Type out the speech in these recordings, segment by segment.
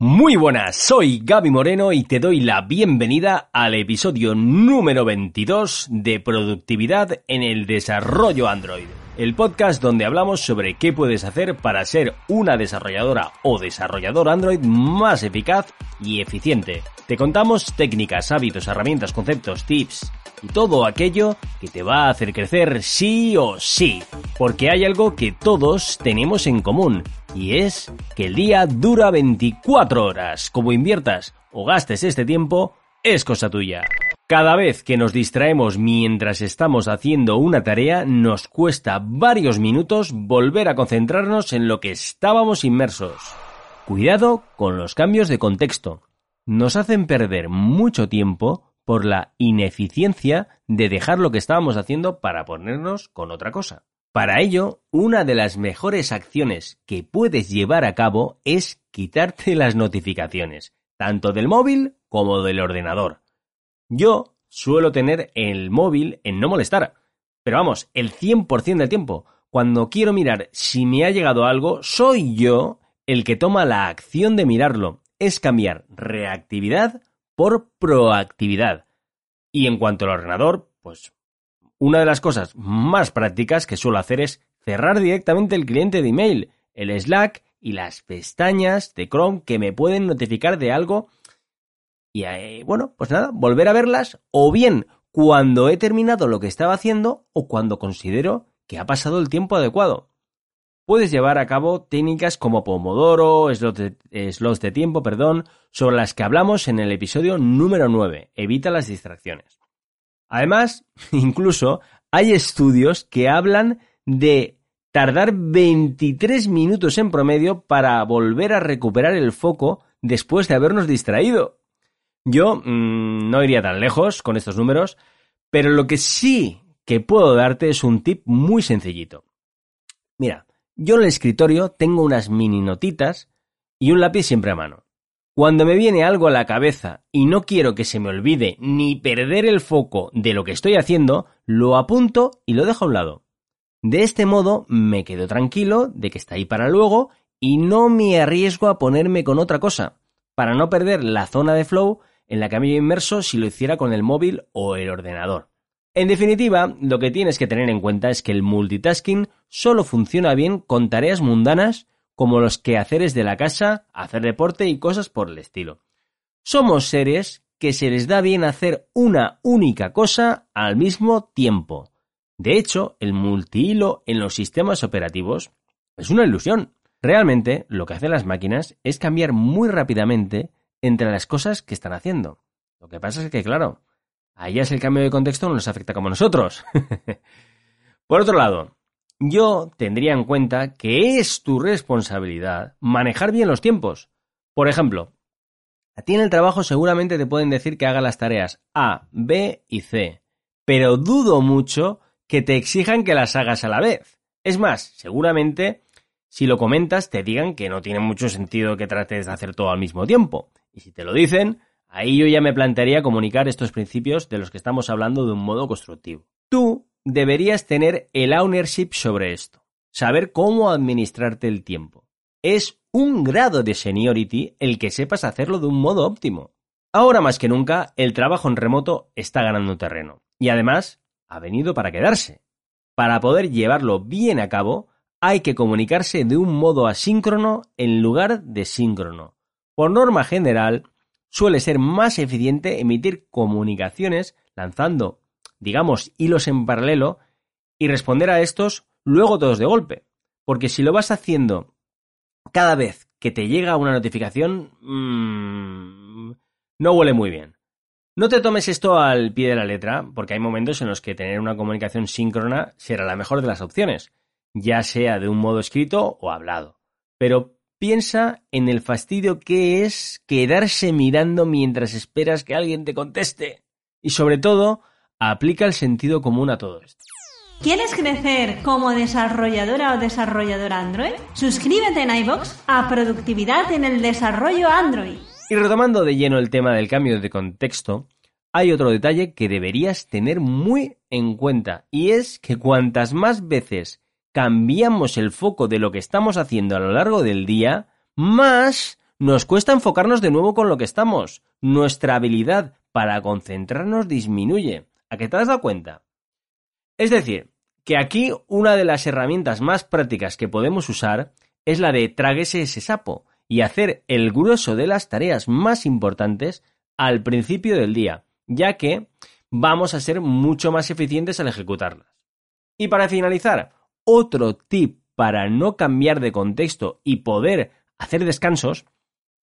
Muy buenas, soy Gaby Moreno y te doy la bienvenida al episodio número 22 de Productividad en el Desarrollo Android, el podcast donde hablamos sobre qué puedes hacer para ser una desarrolladora o desarrollador Android más eficaz y eficiente. Te contamos técnicas, hábitos, herramientas, conceptos, tips y todo aquello que te va a hacer crecer sí o sí, porque hay algo que todos tenemos en común y es que el día dura 24 horas. Como inviertas o gastes este tiempo, es cosa tuya. Cada vez que nos distraemos mientras estamos haciendo una tarea, nos cuesta varios minutos volver a concentrarnos en lo que estábamos inmersos. Cuidado con los cambios de contexto. Nos hacen perder mucho tiempo por la ineficiencia de dejar lo que estábamos haciendo para ponernos con otra cosa. Para ello, una de las mejores acciones que puedes llevar a cabo es quitarte las notificaciones, tanto del móvil como del ordenador. Yo suelo tener el móvil en no molestar, pero vamos, el 100% del tiempo. Cuando quiero mirar si me ha llegado algo, soy yo el que toma la acción de mirarlo. Es cambiar reactividad por proactividad. Y en cuanto al ordenador, pues una de las cosas más prácticas que suelo hacer es cerrar directamente el cliente de email, el Slack y las pestañas de Chrome que me pueden notificar de algo y eh, bueno, pues nada, volver a verlas o bien cuando he terminado lo que estaba haciendo o cuando considero que ha pasado el tiempo adecuado. Puedes llevar a cabo técnicas como Pomodoro, slots de, slots de tiempo, perdón, sobre las que hablamos en el episodio número 9. Evita las distracciones. Además, incluso hay estudios que hablan de tardar 23 minutos en promedio para volver a recuperar el foco después de habernos distraído. Yo mmm, no iría tan lejos con estos números, pero lo que sí que puedo darte es un tip muy sencillito. Mira, yo en el escritorio tengo unas mini notitas y un lápiz siempre a mano. Cuando me viene algo a la cabeza y no quiero que se me olvide ni perder el foco de lo que estoy haciendo, lo apunto y lo dejo a un lado. De este modo me quedo tranquilo de que está ahí para luego y no me arriesgo a ponerme con otra cosa, para no perder la zona de flow en la que me inmerso si lo hiciera con el móvil o el ordenador. En definitiva, lo que tienes que tener en cuenta es que el multitasking solo funciona bien con tareas mundanas como los quehaceres de la casa, hacer deporte y cosas por el estilo. Somos seres que se les da bien hacer una única cosa al mismo tiempo. De hecho, el multihilo en los sistemas operativos es una ilusión. Realmente, lo que hacen las máquinas es cambiar muy rápidamente entre las cosas que están haciendo. Lo que pasa es que, claro, a ellas el cambio de contexto no les afecta como nosotros. por otro lado, yo tendría en cuenta que es tu responsabilidad manejar bien los tiempos. Por ejemplo, a ti en el trabajo seguramente te pueden decir que haga las tareas A, B y C, pero dudo mucho que te exijan que las hagas a la vez. Es más, seguramente si lo comentas te digan que no tiene mucho sentido que trates de hacer todo al mismo tiempo. Y si te lo dicen, ahí yo ya me plantearía comunicar estos principios de los que estamos hablando de un modo constructivo. Tú deberías tener el ownership sobre esto, saber cómo administrarte el tiempo. Es un grado de seniority el que sepas hacerlo de un modo óptimo. Ahora más que nunca, el trabajo en remoto está ganando terreno y además ha venido para quedarse. Para poder llevarlo bien a cabo, hay que comunicarse de un modo asíncrono en lugar de síncrono. Por norma general, suele ser más eficiente emitir comunicaciones lanzando digamos, hilos en paralelo y responder a estos luego todos de golpe. Porque si lo vas haciendo cada vez que te llega una notificación, mmm, no huele muy bien. No te tomes esto al pie de la letra, porque hay momentos en los que tener una comunicación síncrona será la mejor de las opciones, ya sea de un modo escrito o hablado. Pero piensa en el fastidio que es quedarse mirando mientras esperas que alguien te conteste. Y sobre todo, aplica el sentido común a todo esto. ¿Quieres crecer como desarrolladora o desarrolladora Android? Suscríbete en iBox a Productividad en el Desarrollo Android. Y retomando de lleno el tema del cambio de contexto, hay otro detalle que deberías tener muy en cuenta y es que cuantas más veces cambiamos el foco de lo que estamos haciendo a lo largo del día, más nos cuesta enfocarnos de nuevo con lo que estamos. Nuestra habilidad para concentrarnos disminuye. ¿A qué te has dado cuenta? Es decir, que aquí una de las herramientas más prácticas que podemos usar es la de tráguese ese sapo y hacer el grueso de las tareas más importantes al principio del día, ya que vamos a ser mucho más eficientes al ejecutarlas. Y para finalizar, otro tip para no cambiar de contexto y poder hacer descansos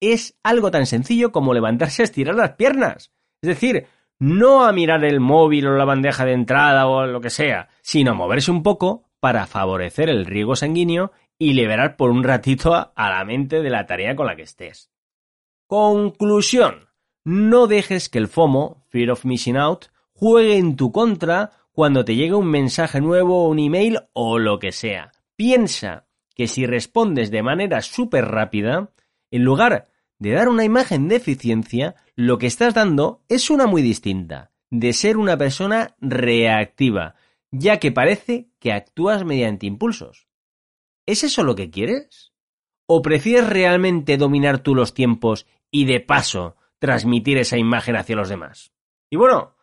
es algo tan sencillo como levantarse a estirar las piernas. Es decir, no a mirar el móvil o la bandeja de entrada o lo que sea, sino moverse un poco para favorecer el riego sanguíneo y liberar por un ratito a la mente de la tarea con la que estés. Conclusión. No dejes que el FOMO, Fear of Missing Out, juegue en tu contra cuando te llegue un mensaje nuevo, un email o lo que sea. Piensa que si respondes de manera súper rápida, en lugar de dar una imagen de eficiencia, lo que estás dando es una muy distinta, de ser una persona reactiva, ya que parece que actúas mediante impulsos. ¿Es eso lo que quieres? ¿O prefieres realmente dominar tú los tiempos y de paso transmitir esa imagen hacia los demás? Y bueno,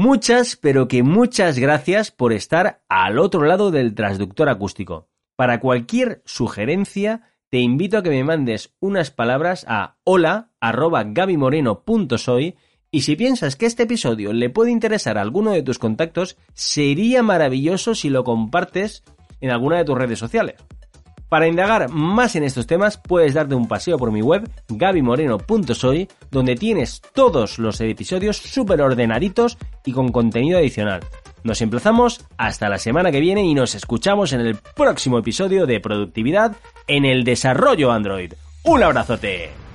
muchas, pero que muchas gracias por estar al otro lado del transductor acústico. Para cualquier sugerencia, te invito a que me mandes unas palabras a hola y si piensas que este episodio le puede interesar a alguno de tus contactos, sería maravilloso si lo compartes en alguna de tus redes sociales. Para indagar más en estos temas puedes darte un paseo por mi web gabimoreno.soy donde tienes todos los episodios súper ordenaditos y con contenido adicional. Nos emplazamos hasta la semana que viene y nos escuchamos en el próximo episodio de Productividad en el Desarrollo Android. ¡Un abrazote!